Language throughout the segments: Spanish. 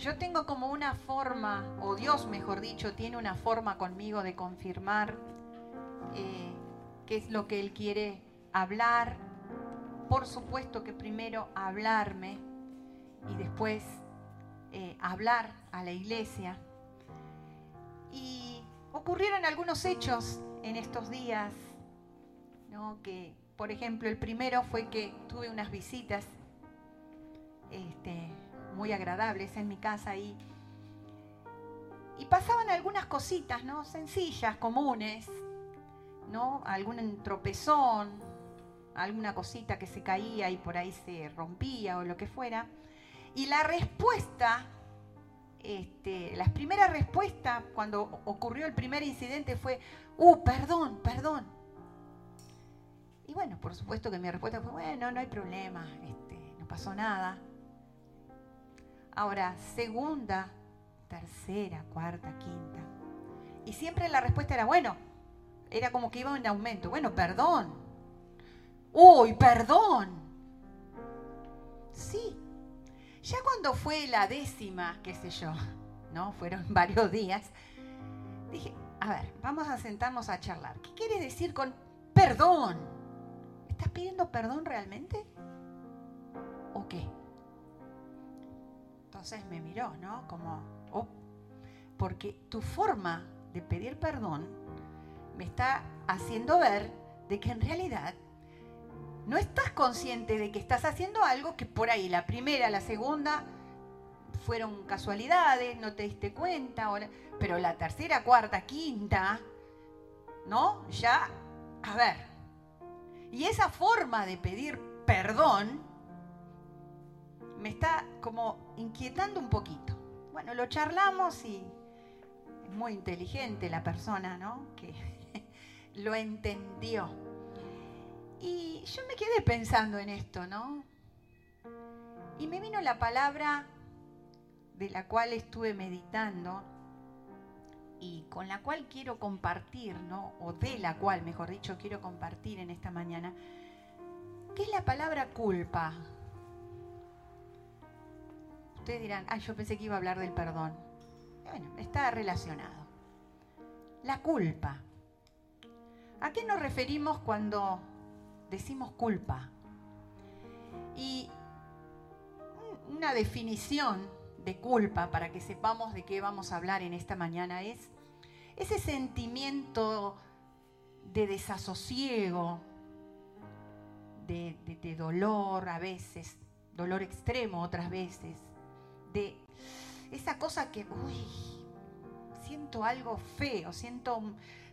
yo tengo como una forma, o Dios mejor dicho, tiene una forma conmigo de confirmar eh, qué es lo que Él quiere hablar. Por supuesto que primero hablarme y después eh, hablar a la iglesia. Y ocurrieron algunos hechos en estos días, ¿no? que por ejemplo el primero fue que tuve unas visitas este, muy agradables en mi casa y, y pasaban algunas cositas, ¿no? Sencillas, comunes, ¿no? Algún tropezón, alguna cosita que se caía y por ahí se rompía o lo que fuera. Y la respuesta, este, las primeras respuestas cuando ocurrió el primer incidente fue, uh, perdón, perdón. Y bueno, por supuesto que mi respuesta fue, bueno, no hay problema, este, no pasó nada. Ahora, segunda, tercera, cuarta, quinta. Y siempre la respuesta era, bueno, era como que iba en aumento. Bueno, perdón. Uy, perdón. Sí. Ya cuando fue la décima, qué sé yo, ¿no? Fueron varios días. Dije, a ver, vamos a sentarnos a charlar. ¿Qué quieres decir con perdón? ¿Estás pidiendo perdón realmente? ¿O qué? Entonces me miró, ¿no? Como, oh, porque tu forma de pedir perdón me está haciendo ver de que en realidad no estás consciente de que estás haciendo algo que por ahí la primera, la segunda fueron casualidades, no te diste cuenta, pero la tercera, cuarta, quinta, ¿no? Ya, a ver. Y esa forma de pedir perdón me está como inquietando un poquito. Bueno, lo charlamos y es muy inteligente la persona, ¿no? Que lo entendió. Y yo me quedé pensando en esto, ¿no? Y me vino la palabra de la cual estuve meditando y con la cual quiero compartir, ¿no? O de la cual, mejor dicho, quiero compartir en esta mañana, que es la palabra culpa. Ustedes dirán, ah, yo pensé que iba a hablar del perdón. Bueno, está relacionado. La culpa. ¿A qué nos referimos cuando decimos culpa? Y una definición de culpa para que sepamos de qué vamos a hablar en esta mañana es ese sentimiento de desasosiego, de, de dolor a veces, dolor extremo otras veces, de esa cosa que, uy, siento algo feo, siento,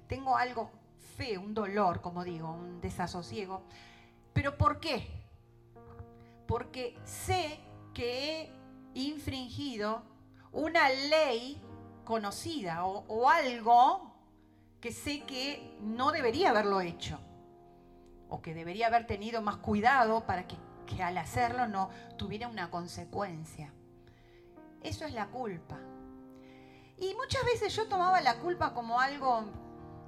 tengo algo feo, un dolor, como digo, un desasosiego. ¿Pero por qué? Porque sé que he infringido una ley conocida o, algo que sé que no debería haberlo hecho o que debería haber tenido más cuidado para que, que al hacerlo no tuviera una consecuencia. Eso es la culpa. Y muchas veces yo tomaba la culpa como algo,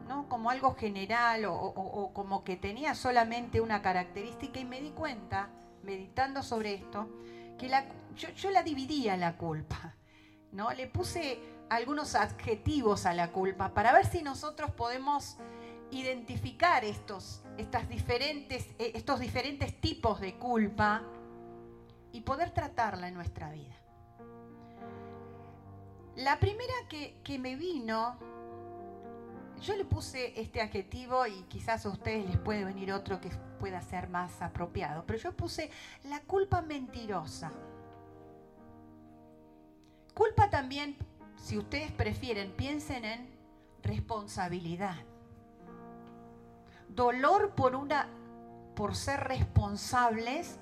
¿no? Como algo general o, como que tenía solamente una característica y me di cuenta, meditando sobre esto, que la, yo, la dividía la culpa, ¿no? Le puse algunos adjetivos a la culpa para ver si nosotros podemos identificar estos, estas diferentes, eh, estos diferentes tipos de culpa y poder tratarla en nuestra vida. La primera que, me vino, yo le puse este adjetivo y quizás a ustedes les puede venir otro que pueda ser más apropiado, pero yo puse la culpa mentirosa. Culpa también, si ustedes prefieren, piensen en responsabilidad. Dolor por una por ser responsables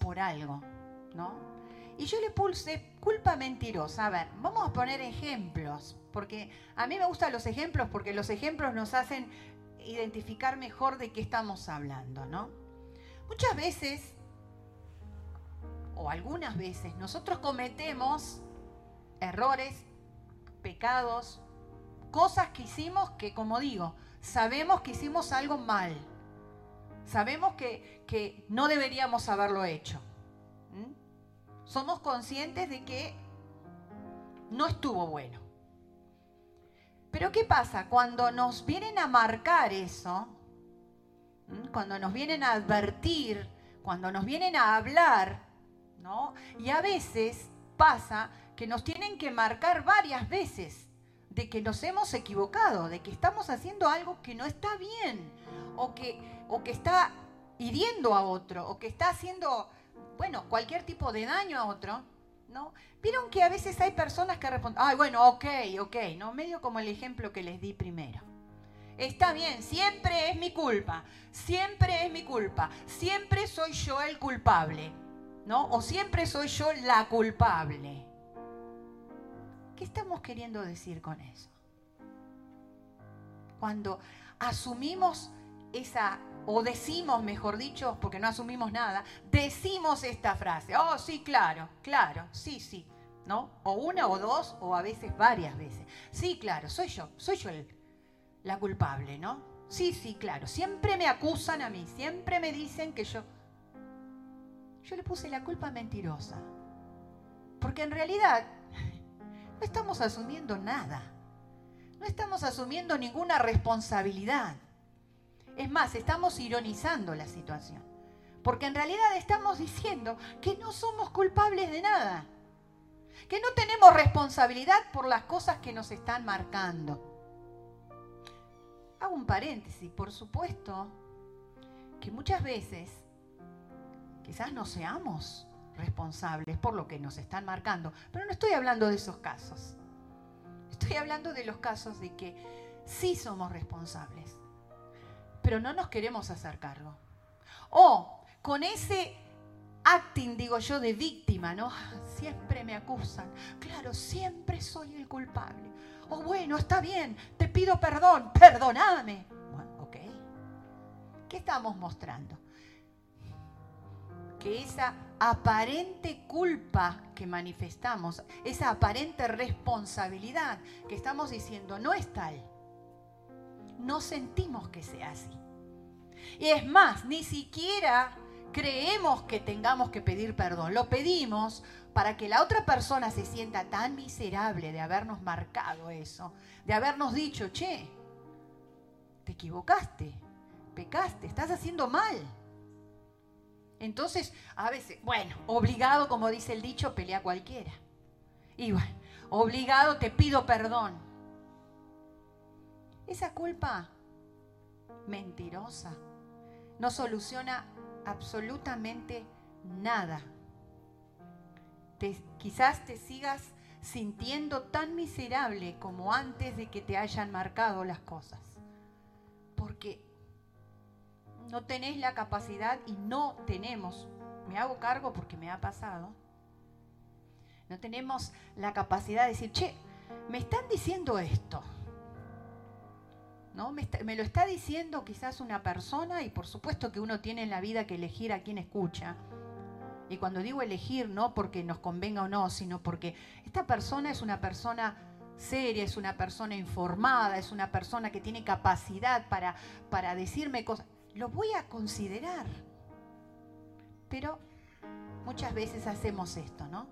por algo, ¿no? Y yo le puse culpa mentirosa. A ver, vamos a poner ejemplos, porque a mí me gustan los ejemplos porque los ejemplos nos hacen identificar mejor de qué estamos hablando, ¿no? Muchas veces, o algunas veces, nosotros cometemos errores, pecados, cosas que hicimos que, como digo, sabemos que hicimos algo mal. Sabemos que, no deberíamos haberlo hecho somos conscientes de que no estuvo bueno. Pero ¿qué pasa? Cuando nos vienen a marcar eso, cuando nos vienen a advertir, cuando nos vienen a hablar, ¿no? Y a veces pasa que nos tienen que marcar varias veces de que nos hemos equivocado, de que estamos haciendo algo que no está bien, o que, o que está hiriendo a otro, o que está haciendo, bueno, cualquier tipo de daño a otro, ¿no? Vieron que a veces hay personas que responden, ay, bueno, ok, ok, ¿no? Medio como el ejemplo que les di primero. Está bien, siempre es mi culpa, siempre es mi culpa, siempre soy yo el culpable, ¿no? O siempre soy yo la culpable. ¿Qué estamos queriendo decir con eso? Cuando asumimos esa, o decimos, mejor dicho, porque no asumimos nada, decimos esta frase, oh, sí, claro, claro, sí, sí, ¿no? O una o dos, o a veces varias veces. Sí, claro, soy yo, soy yo la culpable, ¿no? Sí, sí, claro, siempre me acusan a mí, siempre me dicen que yo... Yo le puse la culpa mentirosa, porque en realidad no estamos asumiendo nada. No estamos asumiendo ninguna responsabilidad. Es más, estamos ironizando la situación. Porque en realidad estamos diciendo que no somos culpables de nada. Que no tenemos responsabilidad por las cosas que nos están marcando. Hago un paréntesis, por supuesto que muchas veces quizás no seamos responsables por lo que nos están marcando. Pero no estoy hablando de esos casos. Estoy hablando de los casos de que sí somos responsables, pero no nos queremos hacer cargo. O con ese acting, digo yo, de víctima, ¿no? Siempre me acusan. Claro, siempre soy el culpable. O bueno, está bien, te pido perdón, perdóname. Bueno, ok. ¿Qué estamos mostrando? Que esa aparente culpa que manifestamos, esa aparente responsabilidad que estamos diciendo no es tal. No sentimos que sea así. Y es más, ni siquiera creemos que tengamos que pedir perdón. Lo pedimos para que la otra persona se sienta tan miserable de habernos marcado eso, de habernos dicho, che, te equivocaste, pecaste, estás haciendo mal. Entonces, a veces, bueno, obligado, como dice el dicho, pelea cualquiera. Y bueno, obligado te pido perdón. Esa culpa mentirosa no soluciona absolutamente nada. quizás te sigas sintiendo tan miserable como antes de que te hayan marcado las cosas. Porque no tenés la capacidad y no tenemos, me hago cargo porque me ha pasado, no tenemos la capacidad de decir, che, me están diciendo esto. ¿No? Me, me, lo está diciendo quizás una persona y por supuesto que uno tiene en la vida que elegir a quien escucha. Y cuando digo elegir, no porque nos convenga o no, sino porque esta persona es una persona seria, es una persona informada, es una persona que tiene capacidad para, para decirme cosas lo voy a considerar. Pero muchas veces hacemos esto, ¿no?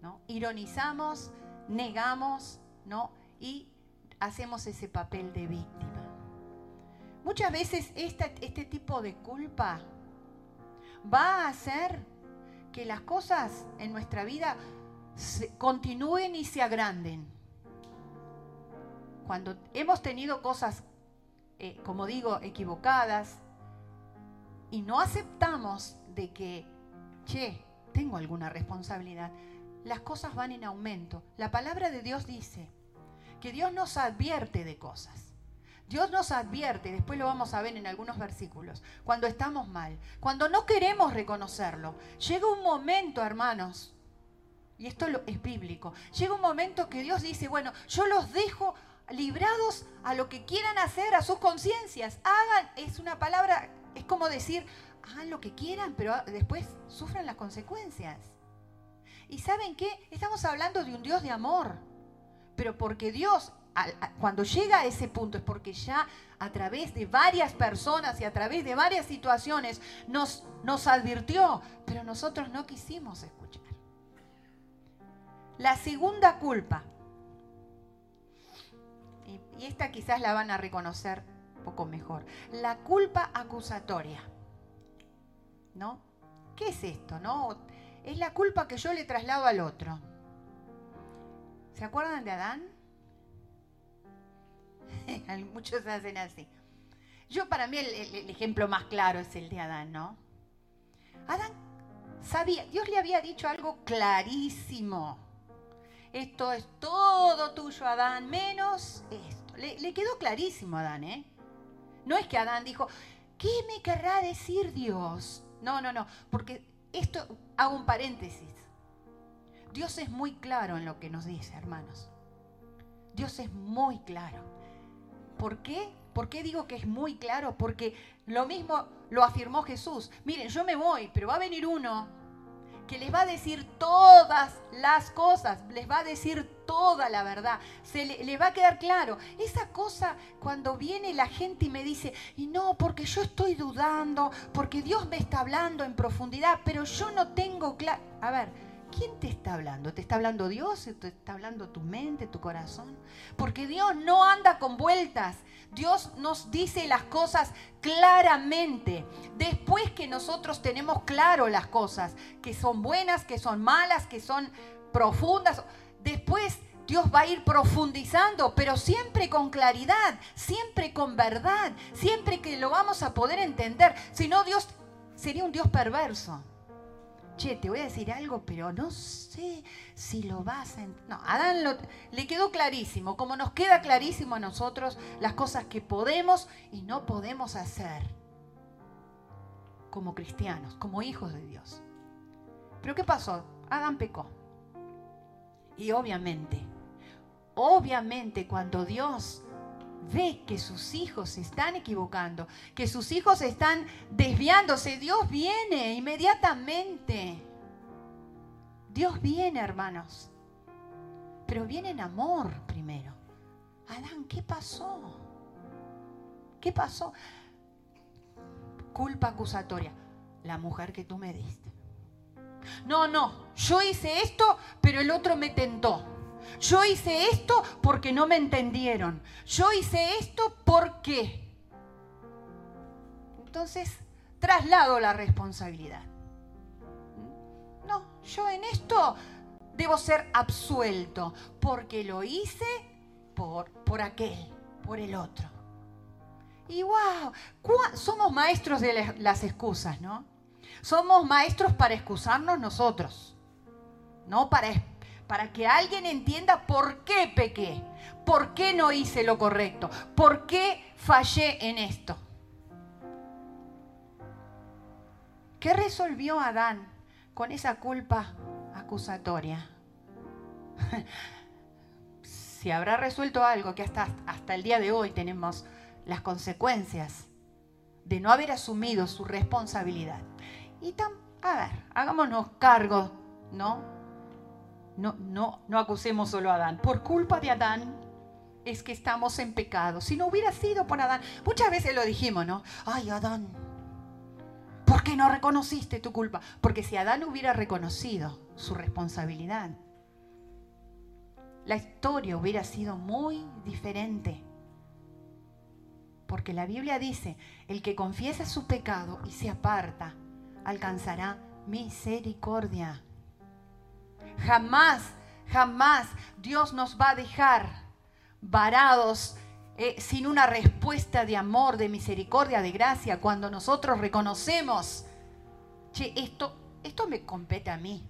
¿No? Ironizamos, negamos, ¿no? Y hacemos ese papel de víctima. Muchas veces este tipo de culpa va a hacer que las cosas en nuestra vida continúen y se agranden. Cuando hemos tenido cosas eh, como digo, equivocadas, y no aceptamos de que, che, tengo alguna responsabilidad, las cosas van en aumento. La palabra de Dios dice que Dios nos advierte de cosas. Dios nos advierte, después lo vamos a ver en algunos versículos, cuando estamos mal, cuando no queremos reconocerlo. Llega un momento, hermanos, y esto es bíblico, llega un momento que Dios dice, bueno, yo los dejo librados a lo que quieran hacer, a sus conciencias. Hagan, es una palabra, es como decir, hagan lo que quieran, pero después sufran las consecuencias. ¿Y saben qué? Estamos hablando de un Dios de amor, pero porque Dios, cuando llega a ese punto, es porque ya a través de varias personas y a través de varias situaciones nos, nos advirtió, pero nosotros no quisimos escuchar. La segunda culpa, y, esta quizás la van a reconocer un poco mejor, la culpa acusatoria. ¿No? ¿Qué es esto? ¿No? Es la culpa que yo le traslado al otro. ¿Se acuerdan de Adán? Muchos hacen así. Yo para mí el, ejemplo más claro es el de Adán, ¿no? Adán sabía, Dios le había dicho algo clarísimo. Esto es todo tuyo, Adán, menos esto. Le, le quedó clarísimo a Adán, ¿eh? No es que Adán dijo, ¿qué me querrá decir Dios? No, no, no, porque esto, hago un paréntesis. Dios es muy claro en lo que nos dice, hermanos. Dios es muy claro. ¿Por qué? ¿Por qué digo que es muy claro? Porque lo mismo lo afirmó Jesús. Miren, yo me voy, pero va a venir uno que les va a decir todas las cosas, les va a decir toda la verdad, se le, va a quedar claro. Esa cosa cuando viene la gente y me dice, y no, porque yo estoy dudando, porque Dios me está hablando en profundidad, pero yo no tengo claro. A ver, ¿quién te está hablando? ¿Te está hablando Dios? ¿Te está hablando tu mente, tu corazón? Porque Dios no anda con vueltas. Dios nos dice las cosas claramente. Después que nosotros tenemos claro las cosas, que son buenas, que son malas, que son profundas, después Dios va a ir profundizando, pero siempre con claridad, siempre con verdad, siempre que lo vamos a poder entender. Si no, Dios sería un Dios perverso che, te voy a decir algo, pero no sé si lo vas a... No, Adán le quedó clarísimo, como nos queda clarísimo a nosotros las cosas que podemos y no podemos hacer como cristianos, como hijos de Dios. Pero ¿qué pasó? Adán pecó. Y obviamente, obviamente cuando Dios ve que sus hijos se están equivocando, que sus hijos están desviándose, Dios viene inmediatamente. Dios viene, hermanos. Pero viene en amor primero. Adán, ¿qué pasó? ¿Qué pasó? Culpa acusatoria. La mujer que tú me diste. No, no, yo hice esto, pero el otro me tentó. Yo hice esto porque no me entendieron. Yo hice esto porque. Entonces, traslado la responsabilidad. No, yo en esto debo ser absuelto porque lo hice por, por aquel, por el otro. Y wow, somos maestros de las excusas, ¿no? Somos maestros para excusarnos nosotros, no para para que alguien entienda por qué pequé, por qué no hice lo correcto, por qué fallé en esto. ¿Qué resolvió Adán con esa culpa acusatoria? si habrá resuelto algo que hasta, hasta el día de hoy tenemos las consecuencias de no haber asumido su responsabilidad. Y tan, a ver, hagámonos cargo, ¿no? No, no, no acusemos solo a Adán. Por culpa de Adán es que estamos en pecado. Si no hubiera sido por Adán, muchas veces lo dijimos, ¿no? Ay, Adán, ¿por qué no reconociste tu culpa? Porque si Adán hubiera reconocido su responsabilidad, la historia hubiera sido muy diferente. Porque la Biblia dice, el que confiesa su pecado y se aparta, alcanzará misericordia. Jamás, jamás Dios nos va a dejar varados eh, sin una respuesta de amor, de misericordia, de gracia, cuando nosotros reconocemos, che, esto, esto me compete a mí.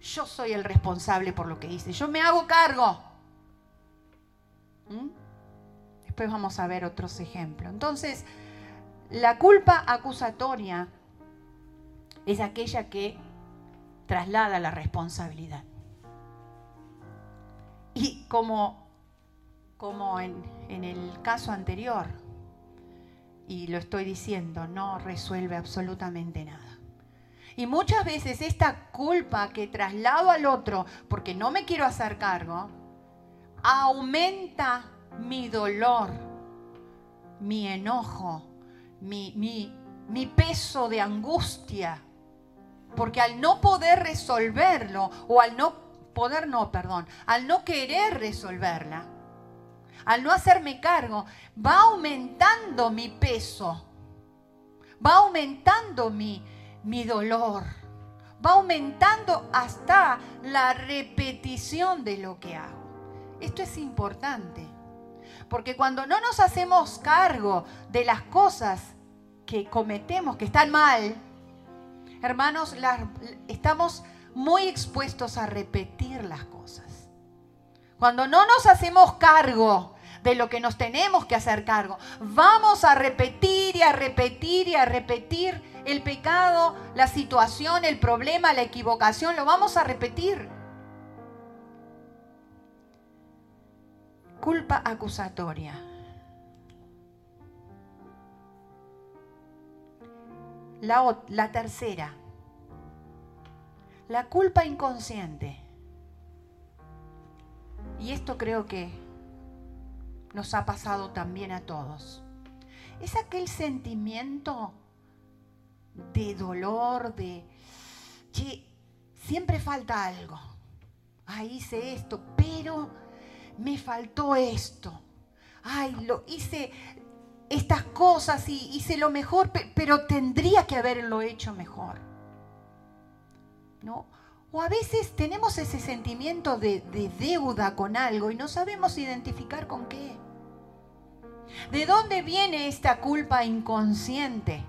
Yo soy el responsable por lo que hice. Yo me hago cargo. ¿Mm? Después vamos a ver otros ejemplos. Entonces, la culpa acusatoria es aquella que traslada la responsabilidad. Y como, como en, en el caso anterior, y lo estoy diciendo, no resuelve absolutamente nada. Y muchas veces esta culpa que traslado al otro porque no me quiero hacer cargo, aumenta mi dolor, mi enojo, mi, mi, mi peso de angustia, porque al no poder resolverlo o al no poder no, perdón, al no querer resolverla, al no hacerme cargo, va aumentando mi peso, va aumentando mi, mi dolor, va aumentando hasta la repetición de lo que hago. Esto es importante, porque cuando no nos hacemos cargo de las cosas que cometemos, que están mal, hermanos, estamos muy expuestos a repetir las cosas. Cuando no nos hacemos cargo de lo que nos tenemos que hacer cargo, vamos a repetir y a repetir y a repetir el pecado, la situación, el problema, la equivocación, lo vamos a repetir. Culpa acusatoria. La, la tercera, la culpa inconsciente. Y esto creo que nos ha pasado también a todos. Es aquel sentimiento de dolor, de, che, siempre falta algo. Ay, hice esto, pero me faltó esto. Ay, lo hice estas cosas y hice lo mejor, pero tendría que haberlo hecho mejor. ¿no? O a veces tenemos ese sentimiento de, deuda con algo y no sabemos identificar con qué. ¿De dónde viene esta culpa inconsciente?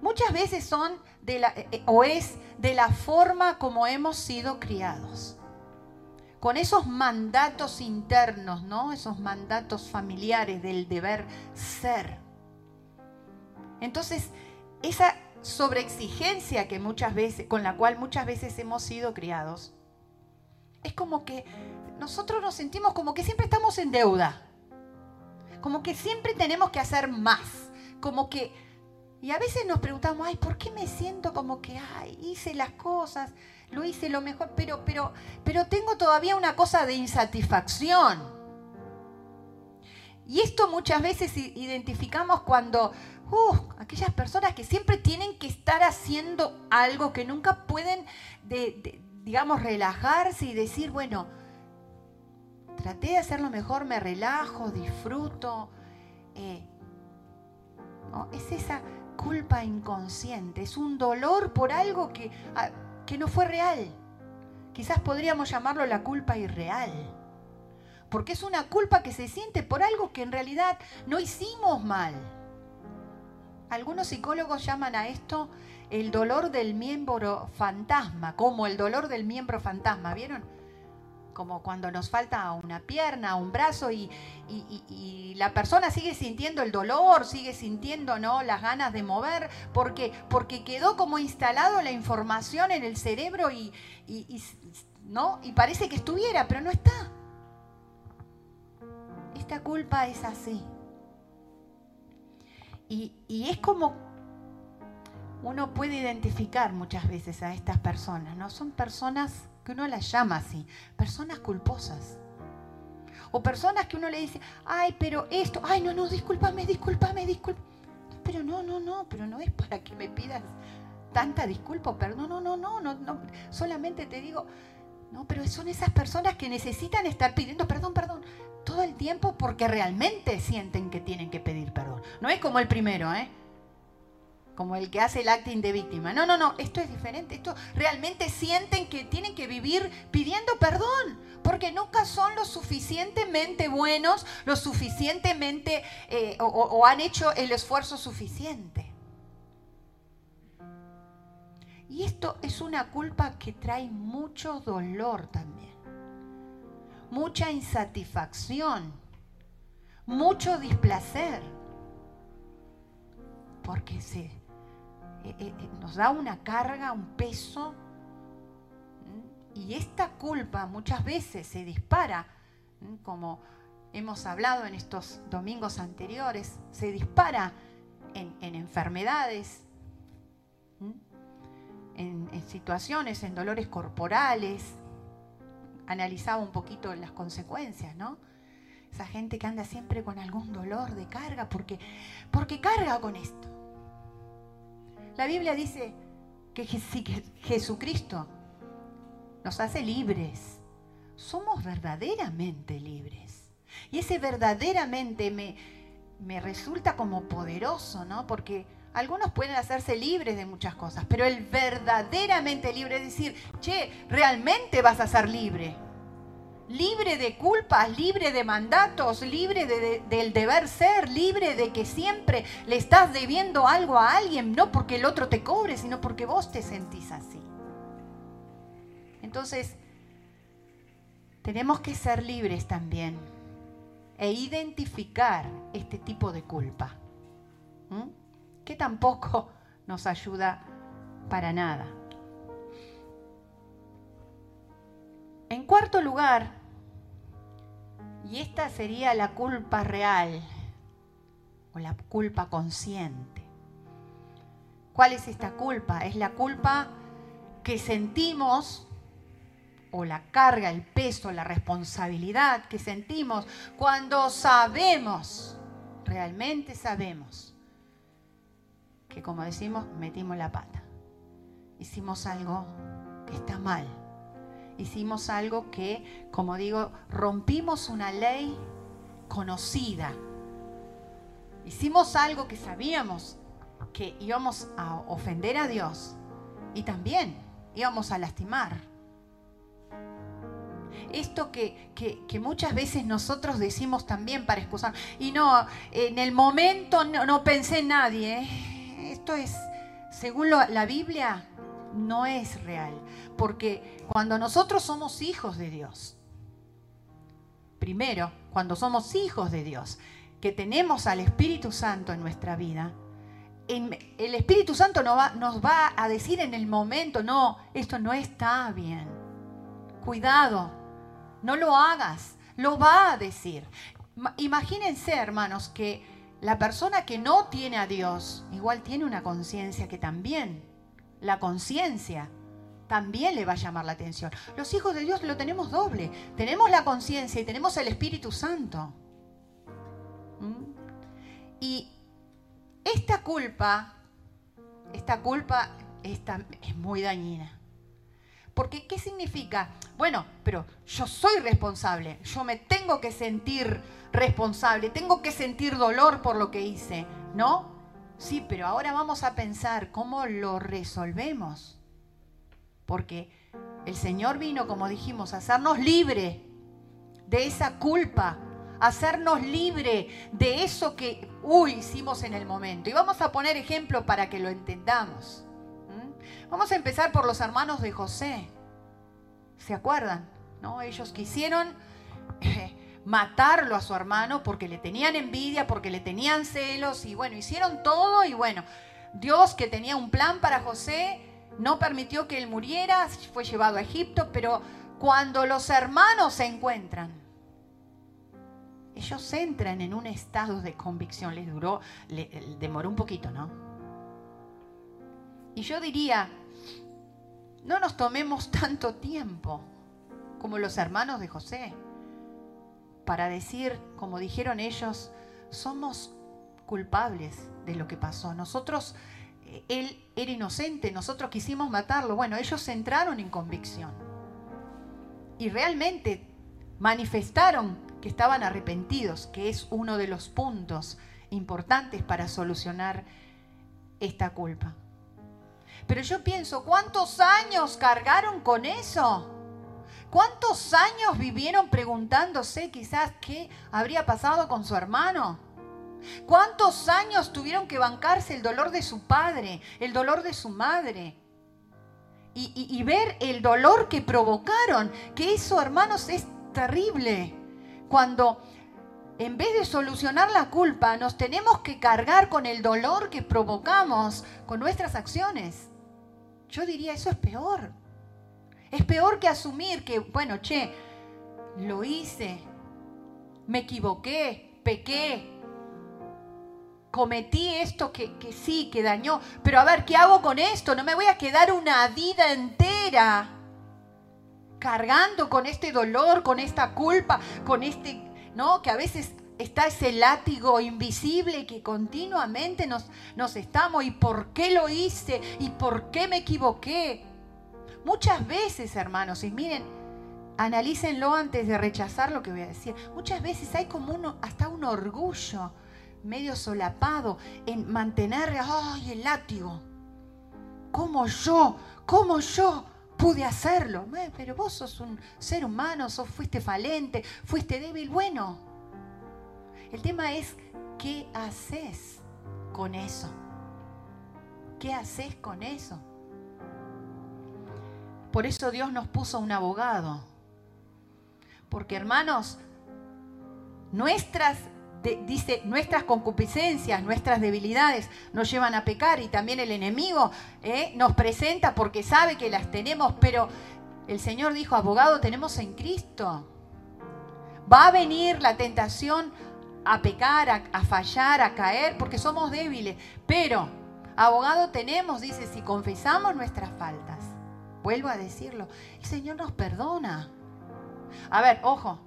Muchas veces son de la, eh, o es de la forma como hemos sido criados. Con esos mandatos internos, ¿no? Esos mandatos familiares del deber ser. Entonces, esa sobreexigencia que muchas veces, con la cual muchas veces hemos sido criados, es como que nosotros nos sentimos como que siempre estamos en deuda, como que siempre tenemos que hacer más, como que, y a veces nos preguntamos, ay, ¿por qué me siento como que, ay, hice las cosas, lo hice lo mejor, pero, pero, pero tengo todavía una cosa de insatisfacción? Y esto muchas veces identificamos cuando uh, aquellas personas que siempre tienen que estar haciendo algo, que nunca pueden, digamos, relajarse y decir, bueno, traté de hacerlo mejor, me relajo, disfruto. Eh, es esa culpa inconsciente, es un dolor por algo que, ah, que no fue real. Quizás podríamos llamarlo la culpa irreal. Porque es una culpa que se siente por algo que en realidad no hicimos mal. Algunos psicólogos llaman a esto el dolor del miembro fantasma, como el dolor del miembro fantasma, ¿vieron? Como cuando nos falta una pierna, un brazo y, la persona sigue sintiendo el dolor, sigue sintiendo ¿no? las ganas de mover, porque, porque quedó como instalado la información en el cerebro y, ¿no? y parece que estuviera, pero no está. Esta culpa es así. Y, es como uno puede identificar muchas veces a estas personas, ¿no? Son personas que uno las llama así, personas culposas. O personas que uno le dice, ay, pero esto, ay, no, no, discúlpame, discúlpame, discúlpame. Pero no, no, no, pero no es para que me pidas tanta disculpa, perdón, no, no, no, no, no, solamente te digo, no, pero son esas personas que necesitan estar pidiendo perdón, perdón, todo el tiempo porque realmente sienten que tienen que pedir perdón. No es como el primero, ¿eh? Como el que hace el acting de víctima. No, no, no, esto es diferente. Esto realmente sienten que tienen que vivir pidiendo perdón, porque nunca son lo suficientemente buenos, lo suficientemente eh, o han hecho el esfuerzo suficiente. Y esto es una culpa que trae mucho dolor también mucha insatisfacción, mucho displacer, porque se, eh, eh, nos da una carga, un peso, y esta culpa muchas veces se dispara, como hemos hablado en estos domingos anteriores, se dispara en, enfermedades, en situaciones, en dolores corporales, analizaba un poquito las consecuencias, ¿no? Esa gente que anda siempre con algún dolor de carga, porque, porque carga con esto. La Biblia dice que, Jesucristo nos hace libres. Somos verdaderamente libres. Y ese verdaderamente me, me resulta como poderoso, ¿no? Porque algunos pueden hacerse libres de muchas cosas, pero el verdaderamente libre es decir, che, realmente vas a ser libre. Libre de culpas, libre de mandatos, libre del deber ser, libre de que siempre le estás debiendo algo a alguien, no porque el otro te cobre, sino porque vos te sentís así. Entonces, tenemos que ser libres también e identificar este tipo de culpa, que tampoco nos ayuda para nada. En cuarto lugar, y esta sería la culpa real o la culpa consciente. ¿Cuál es esta culpa? Es la culpa que sentimos o la carga, el peso, la responsabilidad que sentimos cuando sabemos, realmente sabemos, que como decimos, metimos la pata. Hicimos algo que está mal. Hicimos algo que, como digo, rompimos una ley conocida. Hicimos algo que sabíamos que íbamos a ofender a Dios y también íbamos a lastimar esto que, muchas veces nosotros decimos también para excusar. Y no, en el momento no, pensé en nadie. ¿eh? Esto es, según la Biblia, no es real. Porque cuando nosotros somos hijos de Dios, primero, cuando somos hijos de Dios, que tenemos al Espíritu Santo en nuestra vida, el Espíritu Santo nos va, a decir en el momento, no, esto no está bien. Cuidado, no lo hagas, lo va a decir. Imagínense, hermanos, que la persona que no tiene a Dios, igual tiene una conciencia que también, la conciencia, también le va a llamar la atención. Los hijos de Dios lo tenemos doble. Tenemos la conciencia y tenemos el Espíritu Santo. ¿Mm? Y esta culpa, esta culpa es muy dañina. Porque, ¿qué significa? Bueno, pero yo soy responsable, yo me tengo que sentir responsable, tengo que sentir dolor por lo que hice, ¿no? Sí, pero ahora vamos a pensar cómo lo resolvemos. Porque el Señor vino, como dijimos, a hacernos libre de esa culpa, a hacernos libre de eso que, uy, hicimos en el momento. Y vamos a poner ejemplo para que lo entendamos. Vamos a empezar por los hermanos de José. ¿Se acuerdan? ¿No? Ellos quisieron eh, matarlo a su hermano porque le tenían envidia, porque le tenían celos y bueno, hicieron todo y bueno, Dios que tenía un plan para José no permitió que él muriera, fue llevado a Egipto, pero cuando los hermanos se encuentran, ellos entran en un estado de convicción, les duró, le, demoró un poquito, ¿no? Y yo diría, no nos tomemos tanto tiempo como los hermanos de José para decir, como dijeron ellos, somos culpables de lo que pasó. Nosotros, él era inocente, nosotros quisimos matarlo. Bueno, ellos entraron en convicción y realmente manifestaron que estaban arrepentidos, que es uno de los puntos importantes para solucionar esta culpa. Pero yo pienso, ¿cuántos años cargaron con eso? ¿Cuántos años vivieron preguntándose quizás qué habría pasado con su hermano? ¿Cuántos años tuvieron que bancarse el dolor de su padre, el dolor de su madre? Y, ver el dolor que provocaron, que eso, hermanos, es terrible. Cuando en vez de solucionar la culpa, nos tenemos que cargar con el dolor que provocamos con nuestras acciones. Yo diría, eso es peor. Es peor que asumir que, bueno, che, lo hice, me equivoqué, pequé, cometí esto que, que, sí, que dañó, pero a ver, ¿qué hago con esto? No me voy a quedar una vida entera cargando con este dolor, con esta culpa, con este, ¿no? Que a veces está ese látigo invisible que continuamente nos, nos estamos, ¿y por qué lo hice? ¿Y por qué me equivoqué? Muchas veces, hermanos, y miren, analícenlo antes de rechazar lo que voy a decir. Muchas veces hay como uno, hasta un orgullo medio solapado en mantener, ay, el látigo. ¿Cómo yo? ¿Cómo yo pude hacerlo? pero vos sos un ser humano, sos, fuiste falente, fuiste débil. Bueno, el tema es qué haces con eso. ¿Qué haces con eso? Por eso Dios nos puso un abogado. Porque hermanos, nuestras dice, nuestras concupiscencias, nuestras debilidades nos llevan a pecar y también el enemigo eh, nos presenta porque sabe que las tenemos, pero el Señor dijo, abogado tenemos en Cristo. Va a venir la tentación a pecar, a fallar, a caer, porque somos débiles, pero abogado tenemos, dice, si confesamos nuestras faltas. Vuelvo a decirlo, el Señor nos perdona. A ver, ojo,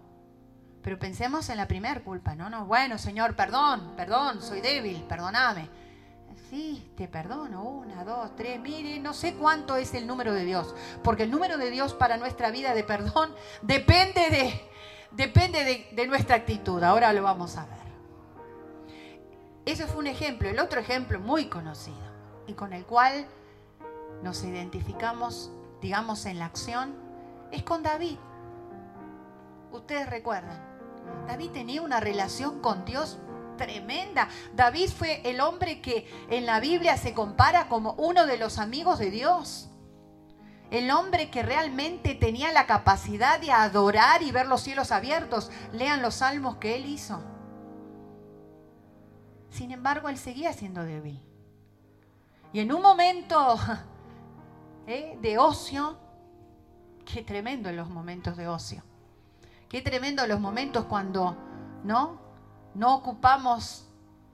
pero pensemos en la primera culpa, ¿no? No, bueno, Señor, perdón, perdón, soy débil, perdóname. Sí, te perdono. Una, dos, tres. Mire, no sé cuánto es el número de Dios. Porque el número de Dios para nuestra vida de perdón depende de, depende de, de nuestra actitud. Ahora lo vamos a ver. Ese fue un ejemplo. El otro ejemplo muy conocido y con el cual nos identificamos, digamos, en la acción, es con David. Ustedes recuerdan. David tenía una relación con Dios tremenda. David fue el hombre que en la Biblia se compara como uno de los amigos de Dios. El hombre que realmente tenía la capacidad de adorar y ver los cielos abiertos. Lean los salmos que él hizo. Sin embargo, él seguía siendo débil. Y en un momento ¿eh? de ocio, qué tremendo en los momentos de ocio. Qué tremendo los momentos cuando, ¿no? No ocupamos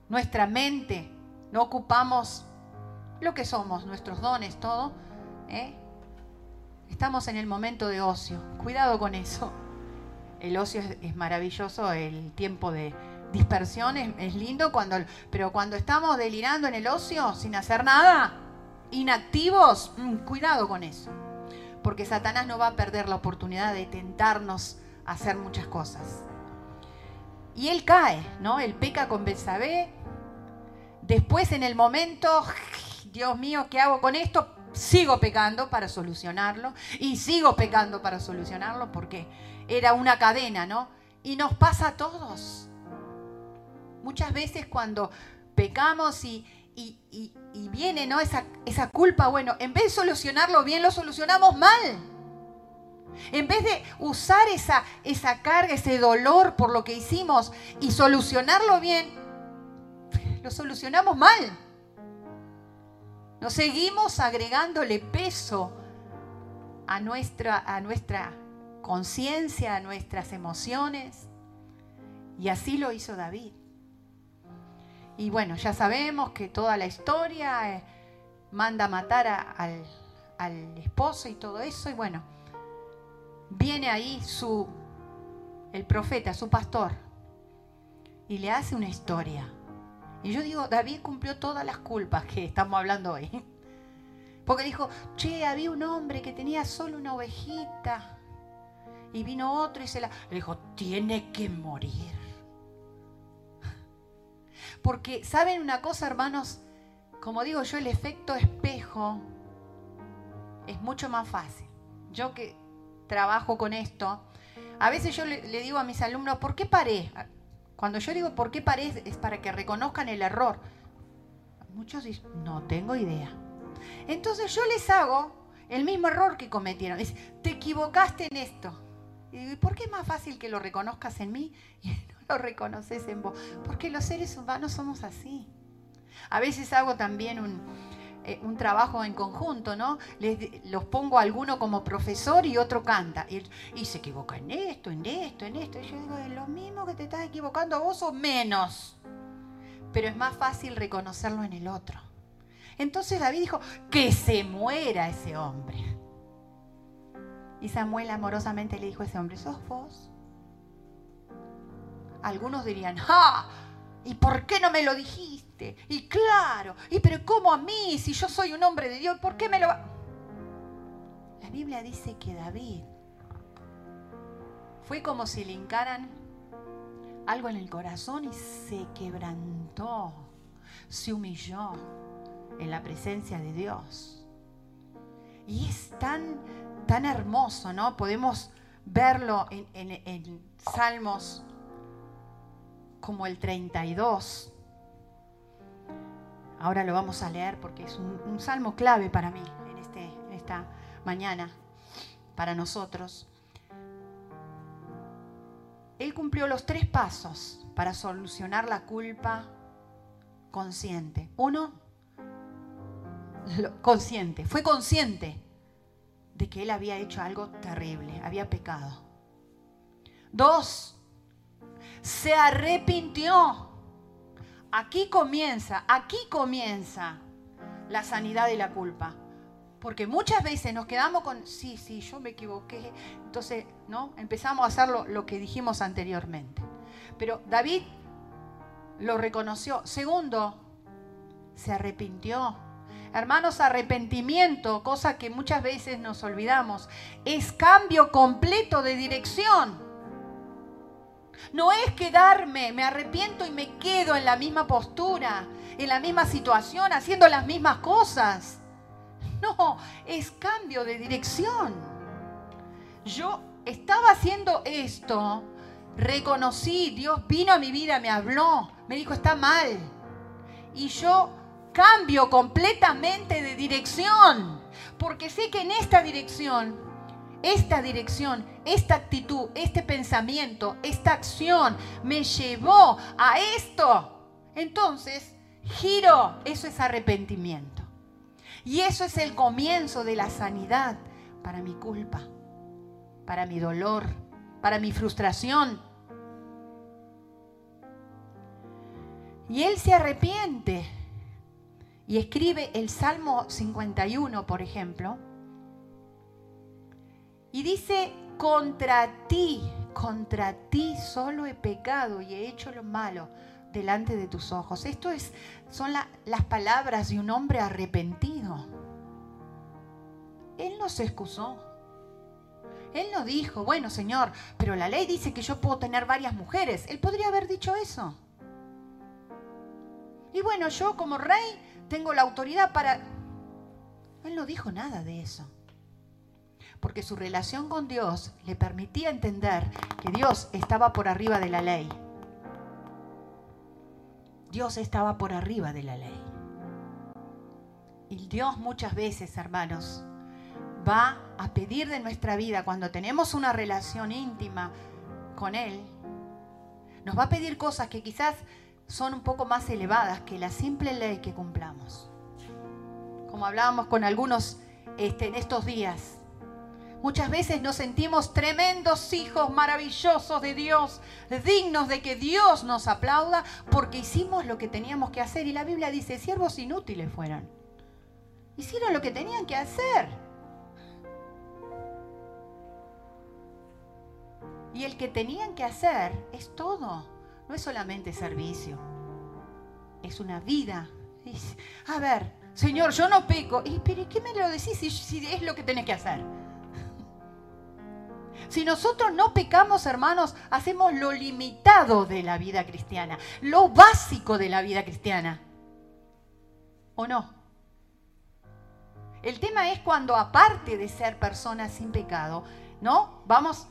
nuestra mente, no ocupamos lo que somos, nuestros dones, todo. ¿eh? Estamos en el momento de ocio. Cuidado con eso. El ocio es, maravilloso, el tiempo de dispersión es, lindo, cuando, pero cuando estamos delirando en el ocio sin hacer nada, inactivos, mm, cuidado con eso. Porque Satanás no va a perder la oportunidad de tentarnos hacer muchas cosas. Y él cae, ¿no? Él peca con Betsabé. Después en el momento, Dios mío, ¿qué hago con esto? Sigo pecando para solucionarlo y sigo pecando para solucionarlo porque era una cadena, ¿no? Y nos pasa a todos. Muchas veces cuando pecamos y, y, viene ¿no? esa, esa culpa, bueno, en vez de solucionarlo bien, lo solucionamos mal. En vez de usar esa, esa carga, ese dolor por lo que hicimos y solucionarlo bien, lo solucionamos mal. Nos seguimos agregándole peso a nuestra, a nuestra conciencia, a nuestras emociones. Y así lo hizo David. Y bueno, ya sabemos que toda la historia eh, manda a matar al, al esposo y todo eso. Y bueno, viene ahí su, el profeta, su pastor, y le hace una historia. Y yo digo, David cumplió todas las culpas que estamos hablando hoy. Porque dijo, che, había un hombre que tenía solo una ovejita. Y vino otro y se la... Le dijo, tiene que morir. Porque, ¿saben una cosa, hermanos? Como digo yo, el efecto espejo es mucho más fácil. Yo que trabajo con esto, a veces yo le, digo a mis alumnos, ¿por qué paré? Cuando yo digo por qué paré es para que reconozcan el error. Muchos dicen, no tengo idea. Entonces yo les hago el mismo error que cometieron. Es, te equivocaste en esto. Y digo, ¿y por qué es más fácil que lo reconozcas en mí y no lo reconoces en vos? Porque los seres humanos somos así. A veces hago también un, eh, un trabajo en conjunto, ¿no? Los pongo a alguno como profesor y otro canta. Y, se equivoca en esto, en esto, en esto. Y yo digo, es lo mismo que te estás equivocando a vos o menos. Pero es más fácil reconocerlo en el otro. Entonces David dijo, que se muera ese hombre. Y Samuel amorosamente le dijo a ese hombre, ¿sos vos? Algunos dirían, ¡ah! ¿Y por qué no me lo dijiste? Y claro, ¿y pero cómo a mí si yo soy un hombre de Dios? ¿Por qué me lo va? Biblia dice que David fue como si le hincaran algo en el corazón y se quebrantó, se humilló en la presencia de Dios. Y es tan, tan hermoso, ¿no? Podemos verlo en, Salmos como el 32. Ahora lo vamos a leer porque es un, salmo clave para mí en, este, en esta mañana, para nosotros. Él cumplió los tres pasos para solucionar la culpa consciente. Uno, consciente, fue consciente de que él había hecho algo terrible, había pecado. Dos, se arrepintió. Aquí comienza, aquí comienza la sanidad de la culpa. Porque muchas veces nos quedamos con, sí, sí, yo me equivoqué. Entonces, ¿no? Empezamos a hacer lo, lo que dijimos anteriormente. Pero David lo reconoció. Segundo, se arrepintió. Hermanos, arrepentimiento, cosa que muchas veces nos olvidamos, es cambio completo de dirección. No es quedarme, me arrepiento y me quedo en la misma postura, en la misma situación, haciendo las mismas cosas. No, es cambio de dirección. Yo estaba haciendo esto, reconocí, Dios vino a mi vida, me habló, me dijo, está mal. Y yo cambio completamente de dirección, porque sé que en esta dirección, esta dirección, esta actitud, este pensamiento, esta acción me llevó a esto. Entonces, giro, eso es arrepentimiento. Y eso es el comienzo de la sanidad para mi culpa, para mi dolor, para mi frustración. Y él se arrepiente y escribe el Salmo 51, por ejemplo, y dice, contra ti, contra ti solo he pecado y he hecho lo malo delante de tus ojos. Esto es, son las palabras de un hombre arrepentido. Él no se excusó. Él no dijo, bueno Señor, pero la ley dice que yo puedo tener varias mujeres. Él podría haber dicho eso. Y bueno, yo como rey tengo la autoridad para... Él no dijo nada de eso. Porque su relación con Dios le permitía entender que Dios estaba por arriba de la ley. Dios estaba por arriba de la ley. Y Dios muchas veces, hermanos, va a pedir de nuestra vida cuando tenemos una relación íntima con Él, nos va a pedir cosas que quizás son un poco más elevadas que la simple ley que cumplamos. Como hablábamos con algunos este, en estos días, Muchas veces nos sentimos tremendos hijos maravillosos de Dios, dignos de que Dios nos aplauda porque hicimos lo que teníamos que hacer. Y la Biblia dice, siervos inútiles fueron. Hicieron lo que tenían que hacer. Y el que tenían que hacer es todo. No es solamente servicio. Es una vida. a ver, Señor, yo no peco. ¿Y, pero qué me lo decís si, si es lo que tenés que hacer? Si nosotros no pecamos, hermanos, hacemos lo limitado de la vida cristiana, lo básico de la vida cristiana. ¿O no? El tema es cuando aparte de ser personas sin pecado, ¿no? Vamos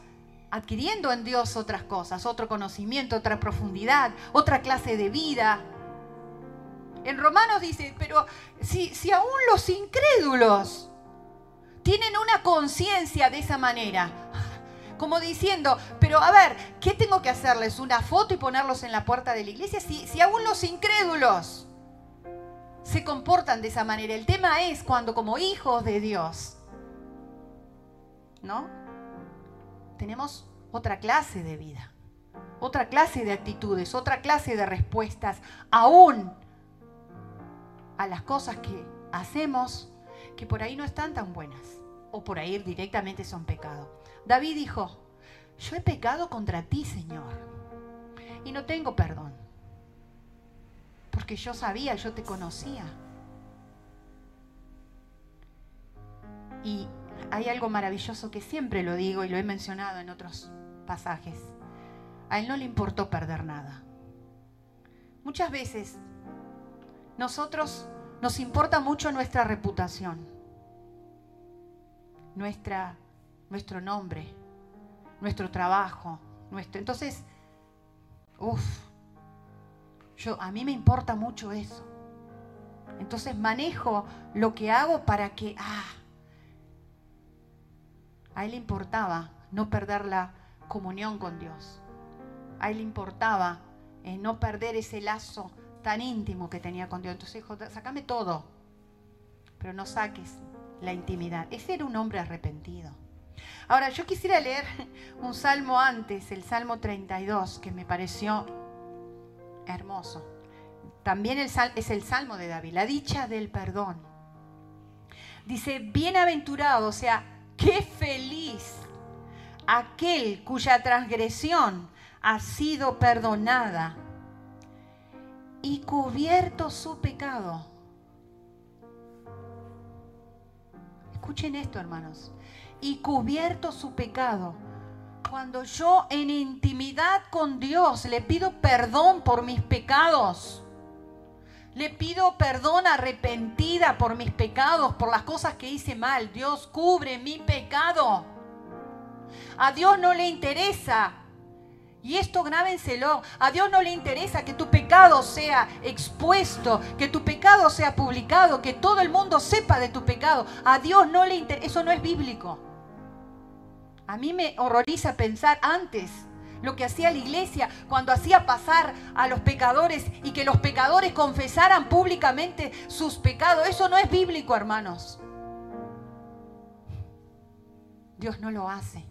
adquiriendo en Dios otras cosas, otro conocimiento, otra profundidad, otra clase de vida. En Romanos dice, pero si, si aún los incrédulos tienen una conciencia de esa manera, como diciendo, pero a ver, ¿qué tengo que hacerles? ¿Una foto y ponerlos en la puerta de la iglesia? Si, si aún los incrédulos se comportan de esa manera. El tema es cuando como hijos de Dios, ¿no? Tenemos otra clase de vida, otra clase de actitudes, otra clase de respuestas, aún a las cosas que hacemos que por ahí no están tan buenas o por ahí directamente son pecado. David dijo, yo he pecado contra ti, Señor, y no tengo perdón, porque yo sabía, yo te conocía. Y hay algo maravilloso que siempre lo digo y lo he mencionado en otros pasajes. A Él no le importó perder nada. Muchas veces nosotros nos importa mucho nuestra reputación, nuestra, nuestro nombre, nuestro trabajo, nuestro. Entonces, uff, yo a mí me importa mucho eso. Entonces manejo lo que hago para que, ah, a él le importaba no perder la comunión con Dios. A él le importaba eh, no perder ese lazo tan íntimo que tenía con Dios. Entonces dijo, sácame todo, pero no saques la intimidad. Ese era un hombre arrepentido. Ahora, yo quisiera leer un salmo antes, el Salmo 32, que me pareció hermoso. También es el salmo de David, la dicha del perdón. Dice, bienaventurado, o sea, qué feliz aquel cuya transgresión ha sido perdonada y cubierto su pecado. Escuchen esto, hermanos. Y cubierto su pecado. Cuando yo en intimidad con Dios le pido perdón por mis pecados, le pido perdón arrepentida por mis pecados, por las cosas que hice mal. Dios cubre mi pecado. A Dios no le interesa. Y esto grábenselo. A Dios no le interesa que tu pecado sea expuesto, que tu pecado sea publicado, que todo el mundo sepa de tu pecado. A Dios no le interesa. Eso no es bíblico. A mí me horroriza pensar antes lo que hacía la iglesia cuando hacía pasar a los pecadores y que los pecadores confesaran públicamente sus pecados. Eso no es bíblico, hermanos. Dios no lo hace.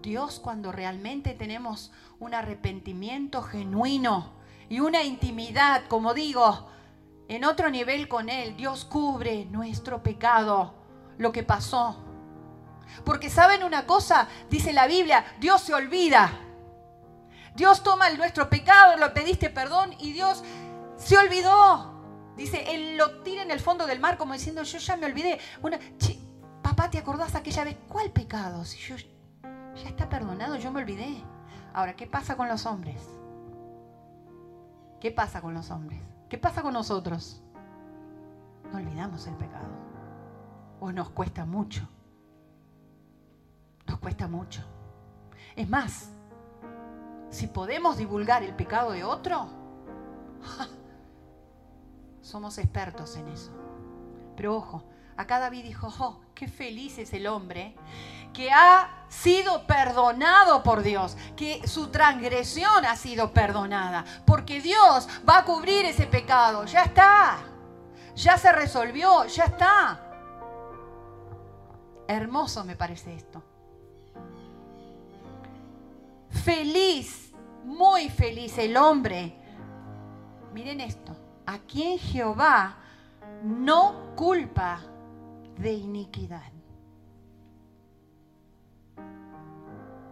Dios cuando realmente tenemos un arrepentimiento genuino y una intimidad, como digo, en otro nivel con Él, Dios cubre nuestro pecado, lo que pasó. Porque saben una cosa, dice la Biblia, Dios se olvida. Dios toma nuestro pecado, lo pediste perdón y Dios se olvidó. Dice, Él lo tira en el fondo del mar como diciendo, yo ya me olvidé. Una, papá, ¿te acordás aquella vez? ¿Cuál pecado? Si yo ya está perdonado, yo me olvidé. Ahora, ¿qué pasa con los hombres? ¿Qué pasa con los hombres? ¿Qué pasa con nosotros? No olvidamos el pecado. O nos cuesta mucho nos cuesta mucho. Es más, si podemos divulgar el pecado de otro, somos expertos en eso. Pero ojo, acá David dijo, oh, qué feliz es el hombre que ha sido perdonado por Dios, que su transgresión ha sido perdonada, porque Dios va a cubrir ese pecado, ya está, ya se resolvió, ya está. Hermoso me parece esto feliz, muy feliz el hombre. Miren esto, a quien Jehová no culpa de iniquidad.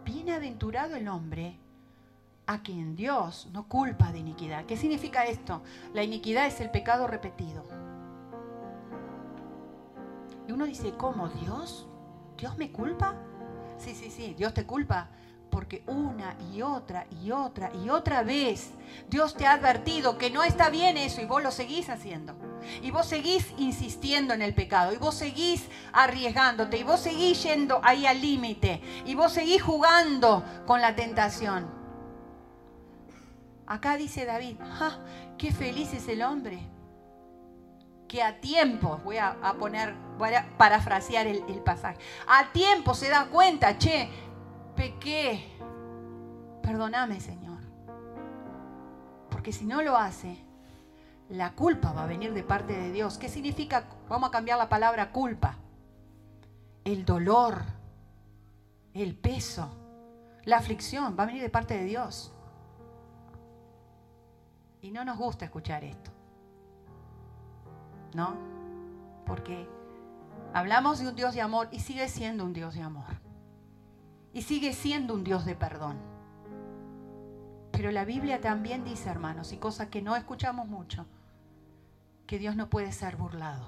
Bienaventurado el hombre a quien Dios no culpa de iniquidad. ¿Qué significa esto? La iniquidad es el pecado repetido. Y uno dice, ¿cómo Dios? ¿Dios me culpa? Sí, sí, sí, Dios te culpa porque una y otra y otra y otra vez Dios te ha advertido que no está bien eso y vos lo seguís haciendo. Y vos seguís insistiendo en el pecado. Y vos seguís arriesgándote. Y vos seguís yendo ahí al límite. Y vos seguís jugando con la tentación. Acá dice David, ¡ah, qué feliz es el hombre! Que a tiempo, voy a, poner, voy a parafrasear el, el pasaje, a tiempo se da cuenta, che, pequé, perdóname Señor. Porque si no lo hace, la culpa va a venir de parte de Dios. ¿Qué significa? Vamos a cambiar la palabra culpa. El dolor, el peso, la aflicción va a venir de parte de Dios. Y no nos gusta escuchar esto. ¿No? Porque hablamos de un Dios de amor y sigue siendo un Dios de amor y sigue siendo un Dios de perdón. Pero la Biblia también dice, hermanos, y cosas que no escuchamos mucho, que Dios no puede ser burlado.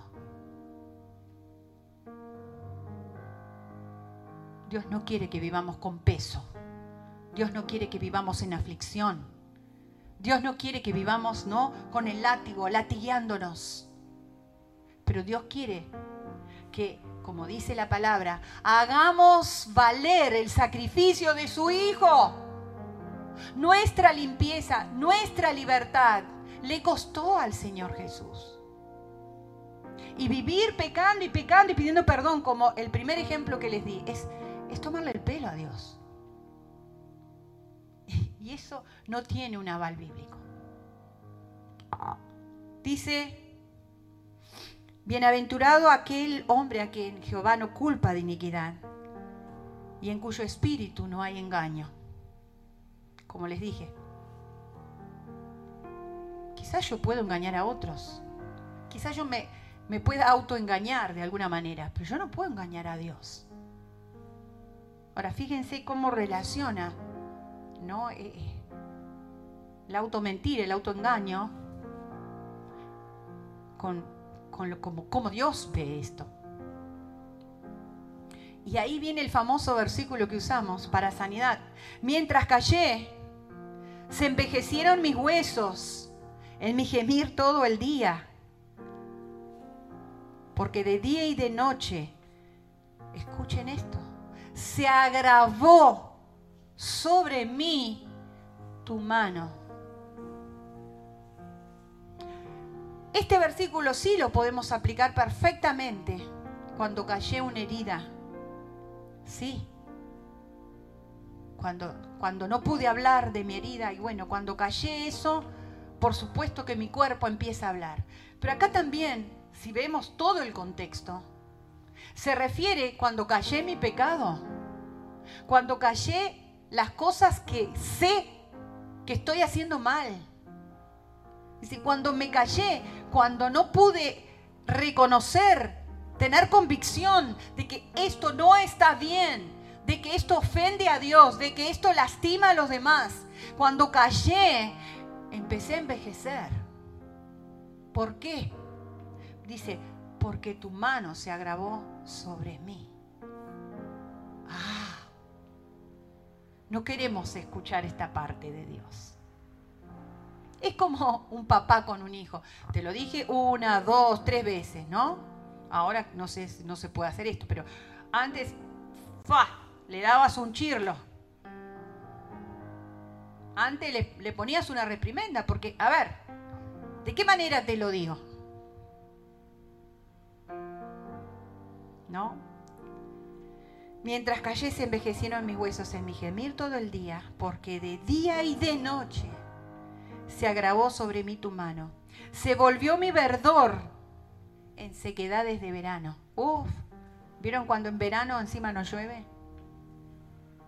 Dios no quiere que vivamos con peso. Dios no quiere que vivamos en aflicción. Dios no quiere que vivamos, ¿no? Con el látigo, latigueándonos. Pero Dios quiere que, como dice la palabra, hagamos valer el sacrificio de su Hijo. Nuestra limpieza, nuestra libertad, le costó al Señor Jesús. Y vivir pecando y pecando y pidiendo perdón, como el primer ejemplo que les di, es, tomarle el pelo a Dios. Y eso no tiene un aval bíblico. Dice, bienaventurado aquel hombre a quien Jehová no culpa de iniquidad y en cuyo espíritu no hay engaño. Como les dije, quizás yo puedo engañar a otros. Quizás yo me, me pueda autoengañar de alguna manera, pero yo no puedo engañar a Dios. Ahora, fíjense cómo relaciona ¿no? Eh, eh, la automentira, el autoengaño, con, con lo, como, como Dios ve esto. Y ahí viene el famoso versículo que usamos para sanidad. Mientras callé, se envejecieron mis huesos en mi gemir todo el día. Porque de día y de noche, escuchen esto, se agravó sobre mí tu mano. Este versículo sí lo podemos aplicar perfectamente cuando callé una herida. Sí. Cuando, cuando no pude hablar de mi herida y bueno, cuando callé eso, por supuesto que mi cuerpo empieza a hablar. Pero acá también, si vemos todo el contexto, se refiere cuando callé mi pecado, cuando callé las cosas que sé que estoy haciendo mal. Dice, cuando me callé, cuando no pude reconocer, tener convicción de que esto no está bien, de que esto ofende a Dios, de que esto lastima a los demás, cuando callé, empecé a envejecer. ¿Por qué? Dice, porque tu mano se agravó sobre mí. Ah, no queremos escuchar esta parte de Dios. Es como un papá con un hijo. Te lo dije una, dos, tres veces, ¿no? Ahora no sé, no se puede hacer esto, pero antes, ¡fa! Le dabas un chirlo antes le, ponías una reprimenda, porque, a ver, ¿de qué manera te lo digo? ¿No? Mientras callé se envejecieron mis huesos en mi gemir todo el día, porque de día y de noche se agravó sobre mí tu mano. Se volvió mi verdor en sequedades de verano. Uf, ¿vieron cuando en verano encima no llueve?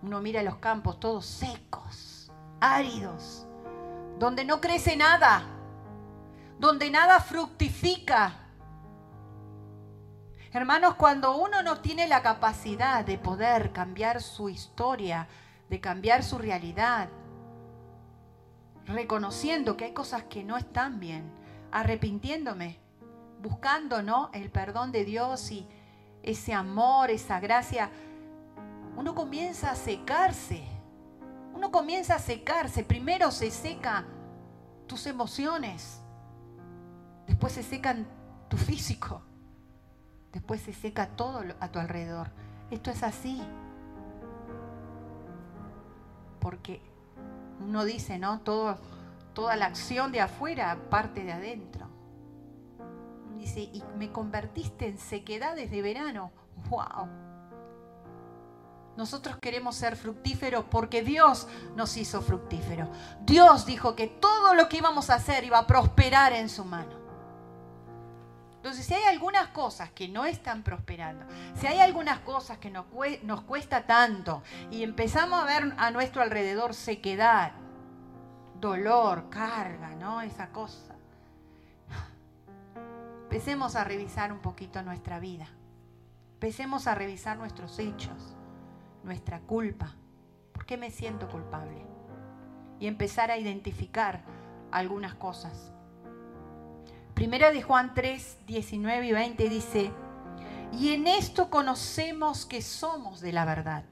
Uno mira los campos todos secos áridos, donde no crece nada, donde nada fructifica. Hermanos, cuando uno no tiene la capacidad de poder cambiar su historia, de cambiar su realidad, reconociendo que hay cosas que no están bien, arrepintiéndome, buscando ¿no? el perdón de Dios y ese amor, esa gracia, uno comienza a secarse uno comienza a secarse. Primero se seca tus emociones, después se secan tu físico, después se seca todo a tu alrededor. Esto es así. Porque uno dice, ¿no? Toda la acción de afuera parte de adentro. Dice, y me convertiste en sequedades de verano. ¡Wow! Nosotros queremos ser fructíferos porque Dios nos hizo fructíferos. Dios dijo que todo lo que íbamos a hacer iba a prosperar en su mano. Entonces, si hay algunas cosas que no están prosperando, si hay algunas cosas que nos, cuesta tanto y empezamos a ver a nuestro alrededor sequedad, dolor, carga, ¿no? Esa cosa. Empecemos a revisar un poquito nuestra vida. Empecemos a revisar nuestros hechos nuestra culpa. ¿Por qué me siento culpable? Y empezar a identificar algunas cosas. Primera de Juan 3, 19 y 20 dice, y en esto conocemos que somos de la verdad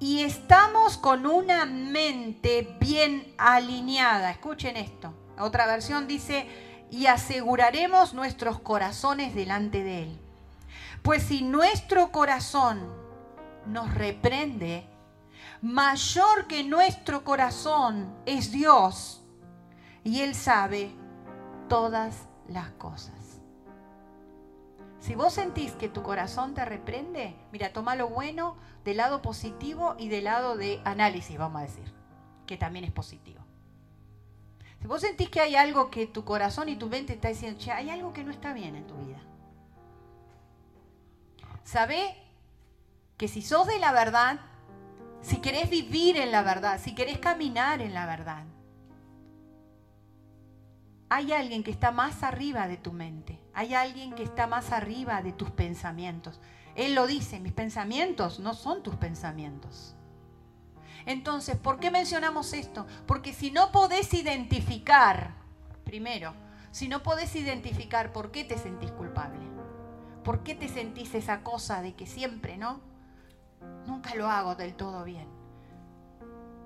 y estamos con una mente bien alineada. Escuchen esto. Otra versión dice, y aseguraremos nuestros corazones delante de Él. Pues si nuestro corazón nos reprende, mayor que nuestro corazón es Dios y Él sabe todas las cosas. Si vos sentís que tu corazón te reprende, mira, toma lo bueno del lado positivo y del lado de análisis, vamos a decir, que también es positivo. Si vos sentís que hay algo que tu corazón y tu mente está diciendo, che, hay algo que no está bien en tu vida. Sabé que si sos de la verdad, si querés vivir en la verdad, si querés caminar en la verdad, hay alguien que está más arriba de tu mente, hay alguien que está más arriba de tus pensamientos. Él lo dice, mis pensamientos no son tus pensamientos. Entonces, ¿por qué mencionamos esto? Porque si no podés identificar, primero, si no podés identificar por qué te sentís culpable, por qué te sentís esa cosa de que siempre, ¿no? Nunca lo hago del todo bien.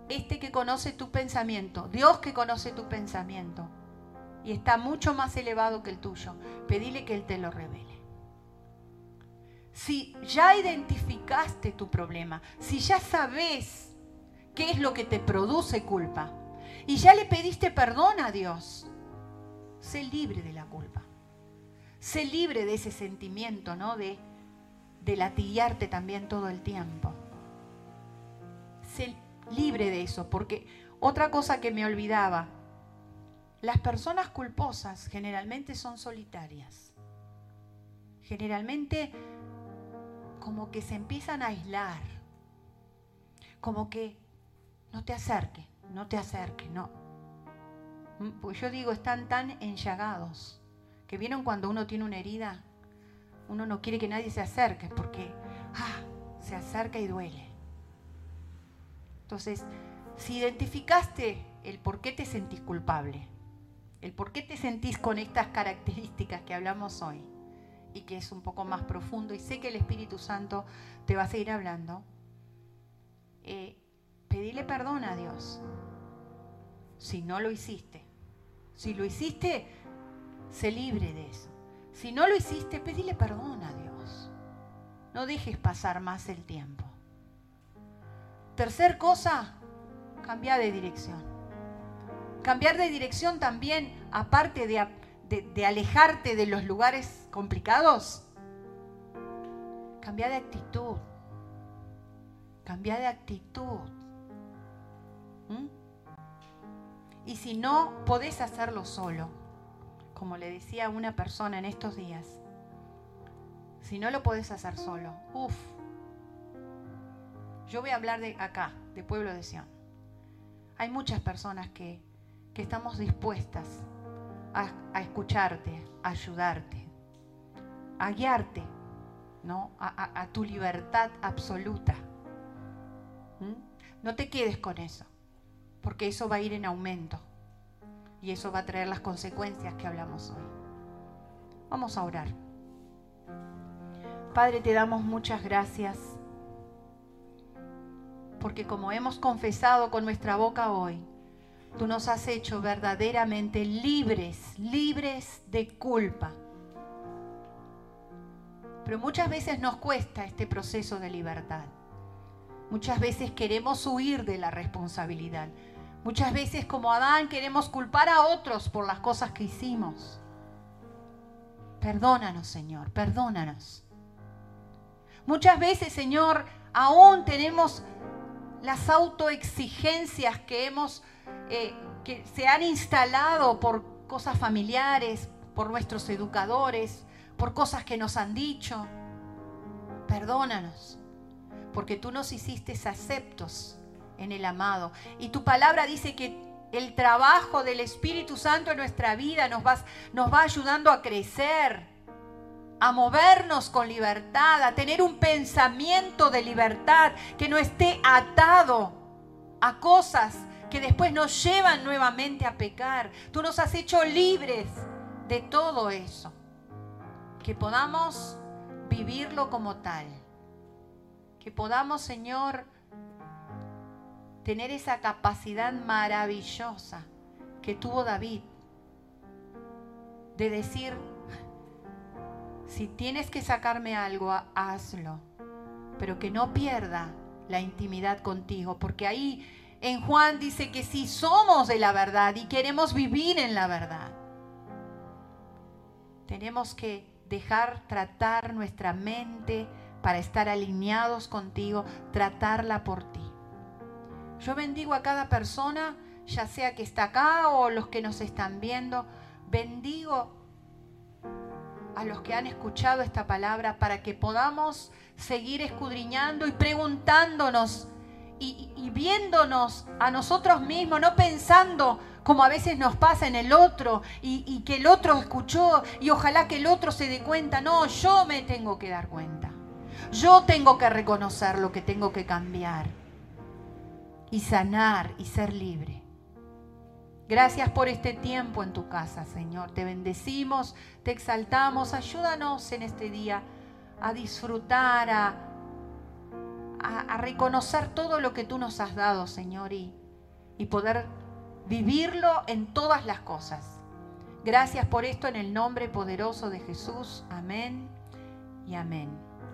Este que conoce tu pensamiento, Dios que conoce tu pensamiento, y está mucho más elevado que el tuyo, pedile que Él te lo revele. Si ya identificaste tu problema, si ya sabes qué es lo que te produce culpa, y ya le pediste perdón a Dios, sé libre de la culpa. Sé libre de ese sentimiento, ¿no? De, de latillarte también todo el tiempo. Sé libre de eso, porque otra cosa que me olvidaba, las personas culposas generalmente son solitarias. Generalmente como que se empiezan a aislar. Como que no te acerques, no te acerques, no. Mm, pues yo digo, están tan enllagados que vieron cuando uno tiene una herida, uno no quiere que nadie se acerque porque ah, se acerca y duele. Entonces, si identificaste el por qué te sentís culpable, el por qué te sentís con estas características que hablamos hoy y que es un poco más profundo y sé que el Espíritu Santo te va a seguir hablando, eh, pedile perdón a Dios si no lo hiciste. Si lo hiciste, sé libre de eso. Si no lo hiciste, pedile perdón a Dios. No dejes pasar más el tiempo. Tercer cosa, cambia de dirección. Cambiar de dirección también, aparte de, alejarte de los lugares complicados, cambia de actitud. Cambia de actitud. ¿Mm? Y si no podés hacerlo solo, como le decía una persona en estos días, si no lo podés hacer solo, uff, yo voy a hablar de acá, de Pueblo de Sion. Hay muchas personas que que estamos dispuestas a, escucharte, a ayudarte, a guiarte, ¿no? A, tu libertad absoluta. ¿Mm? No te quedes con eso, porque eso va a ir en aumento y eso va a traer las consecuencias que hablamos hoy. Vamos a orar. Padre, te damos muchas gracias, porque como hemos confesado con nuestra boca hoy, Tú nos has hecho verdaderamente libres, libres de culpa. Pero muchas veces nos cuesta este proceso de libertad. Muchas veces queremos huir de la responsabilidad. Muchas veces como Adán queremos culpar a otros por las cosas que hicimos. Perdónanos, Señor, perdónanos. Muchas veces, Señor, aún tenemos las autoexigencias que hemos eh, que se han instalado por cosas familiares, por nuestros educadores, por cosas que nos han dicho. Perdónanos, porque tú nos hiciste aceptos en el amado. Y tu palabra dice que el trabajo del Espíritu Santo en nuestra vida nos va, nos va ayudando a crecer, a movernos con libertad, a tener un pensamiento de libertad que no esté atado a cosas que después nos llevan nuevamente a pecar. Tú nos has hecho libres de todo eso. Que podamos vivirlo como tal. Que podamos, Señor, tener esa capacidad maravillosa que tuvo David de decir, si tienes que sacarme algo, hazlo, pero que no pierda la intimidad contigo, porque ahí en Juan dice que si somos de la verdad y queremos vivir en la verdad, tenemos que dejar tratar nuestra mente para estar alineados contigo, tratarla por ti. Yo bendigo a cada persona, ya sea que está acá o los que nos están viendo. Bendigo a los que han escuchado esta palabra para que podamos seguir escudriñando y preguntándonos y, viéndonos a nosotros mismos, no pensando como a veces nos pasa en el otro y, que el otro escuchó y ojalá que el otro se dé cuenta. No, yo me tengo que dar cuenta. Yo tengo que reconocer lo que tengo que cambiar y sanar y ser libre. Gracias por este tiempo en tu casa, Señor. Te bendecimos, te exaltamos. Ayúdanos en este día a disfrutar, a, reconocer todo lo que tú nos has dado, Señor, y, y poder vivirlo en todas las cosas. Gracias por esto en el nombre poderoso de Jesús. Amén y amén.